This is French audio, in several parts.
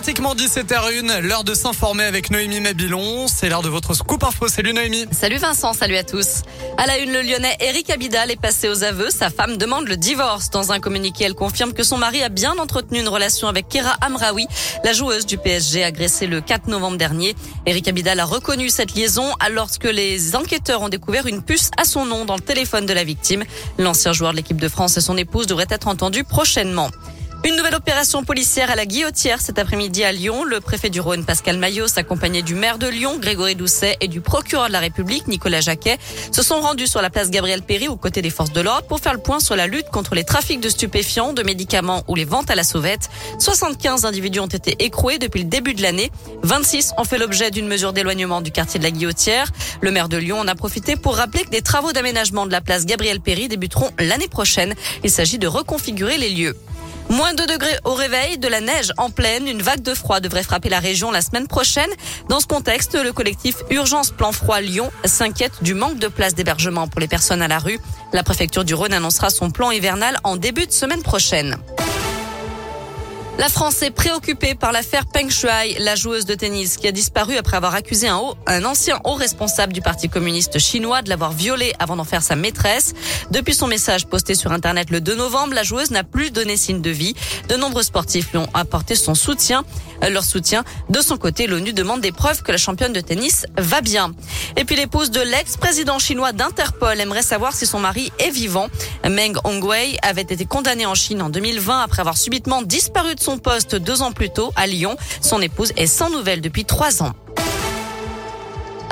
pratiquement 17h01, l'heure de s'informer avec Noémie Mabilon. C'est l'heure de votre scoop info. Salut Noémie. Salut Vincent, salut à tous. À la une, le lyonnais Eric Abidal est passé aux aveux. Sa femme demande le divorce. Dans un communiqué, elle confirme que son mari a bien entretenu une relation avec Kera Amraoui, la joueuse du PSG agressée le 4 novembre dernier. Eric Abidal a reconnu cette liaison lorsque les enquêteurs ont découvert une puce à son nom dans le téléphone de la victime. L'ancien joueur de l'équipe de France et son épouse devraient être entendus prochainement. Une nouvelle opération policière à la Guillotière cet après-midi à Lyon. Le préfet du Rhône, Pascal Maillot, accompagné du maire de Lyon, Grégory Doucet, et du procureur de la République, Nicolas Jacquet, se sont rendus sur la place Gabriel Péry aux côtés des forces de l'ordre pour faire le point sur la lutte contre les trafics de stupéfiants, de médicaments ou les ventes à la sauvette. 75 individus ont été écroués depuis le début de l'année. 26 ont fait l'objet d'une mesure d'éloignement du quartier de la Guillotière. Le maire de Lyon en a profité pour rappeler que des travaux d'aménagement de la place Gabriel Péry débuteront l'année prochaine. Il s'agit de reconfigurer les lieux. Moins 2 degrés au réveil, de la neige en pleine, une vague de froid devrait frapper la région la semaine prochaine. Dans ce contexte, le collectif Urgence Plan Froid Lyon s'inquiète du manque de places d'hébergement pour les personnes à la rue. La préfecture du Rhône annoncera son plan hivernal en début de semaine prochaine. La France est préoccupée par l'affaire Peng Shuai, la joueuse de tennis qui a disparu après avoir accusé un, haut, un ancien haut responsable du Parti communiste chinois de l'avoir violée avant d'en faire sa maîtresse. Depuis son message posté sur Internet le 2 novembre, la joueuse n'a plus donné signe de vie. De nombreux sportifs lui ont apporté son soutien, euh, leur soutien. De son côté, l'ONU demande des preuves que la championne de tennis va bien. Et puis l'épouse de l'ex-président chinois d'Interpol aimerait savoir si son mari est vivant. Meng Hongwei avait été condamné en Chine en 2020 après avoir subitement disparu de son poste deux ans plus tôt à Lyon. Son épouse est sans nouvelles depuis trois ans.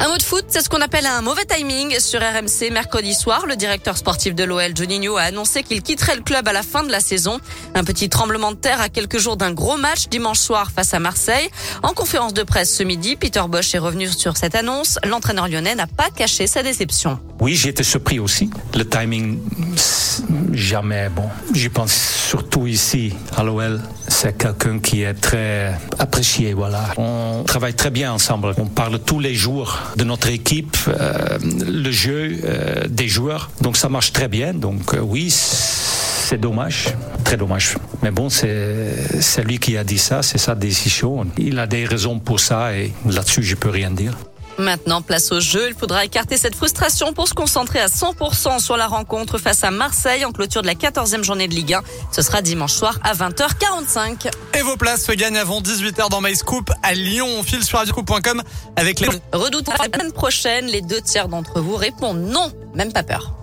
Un mot de foot, c'est ce qu'on appelle un mauvais timing. Sur RMC, mercredi soir, le directeur sportif de l'OL, Juninho, a annoncé qu'il quitterait le club à la fin de la saison. Un petit tremblement de terre à quelques jours d'un gros match dimanche soir face à Marseille. En conférence de presse ce midi, Peter Bosch est revenu sur cette annonce. L'entraîneur lyonnais n'a pas caché sa déception. Oui, été surpris aussi. Le timing, jamais bon. Je pense surtout ici à l'OL, c'est quelqu'un qui est très apprécié. Voilà, on travaille très bien ensemble. On parle tous les jours de notre équipe, euh, le jeu euh, des joueurs. Donc ça marche très bien. Donc euh, oui. C'est dommage, très dommage. Mais bon, c'est lui qui a dit ça, c'est sa décision. Il a des raisons pour ça et là-dessus, je peux rien dire. Maintenant, place au jeu. Il faudra écarter cette frustration pour se concentrer à 100% sur la rencontre face à Marseille en clôture de la 14e journée de Ligue 1. Ce sera dimanche soir à 20h45. Et vos places se gagnent avant 18h dans MyScoop à Lyon. On file sur radioscoop.com avec les... Redoutez la semaine prochaine. Les deux tiers d'entre vous répondent non. Même pas peur.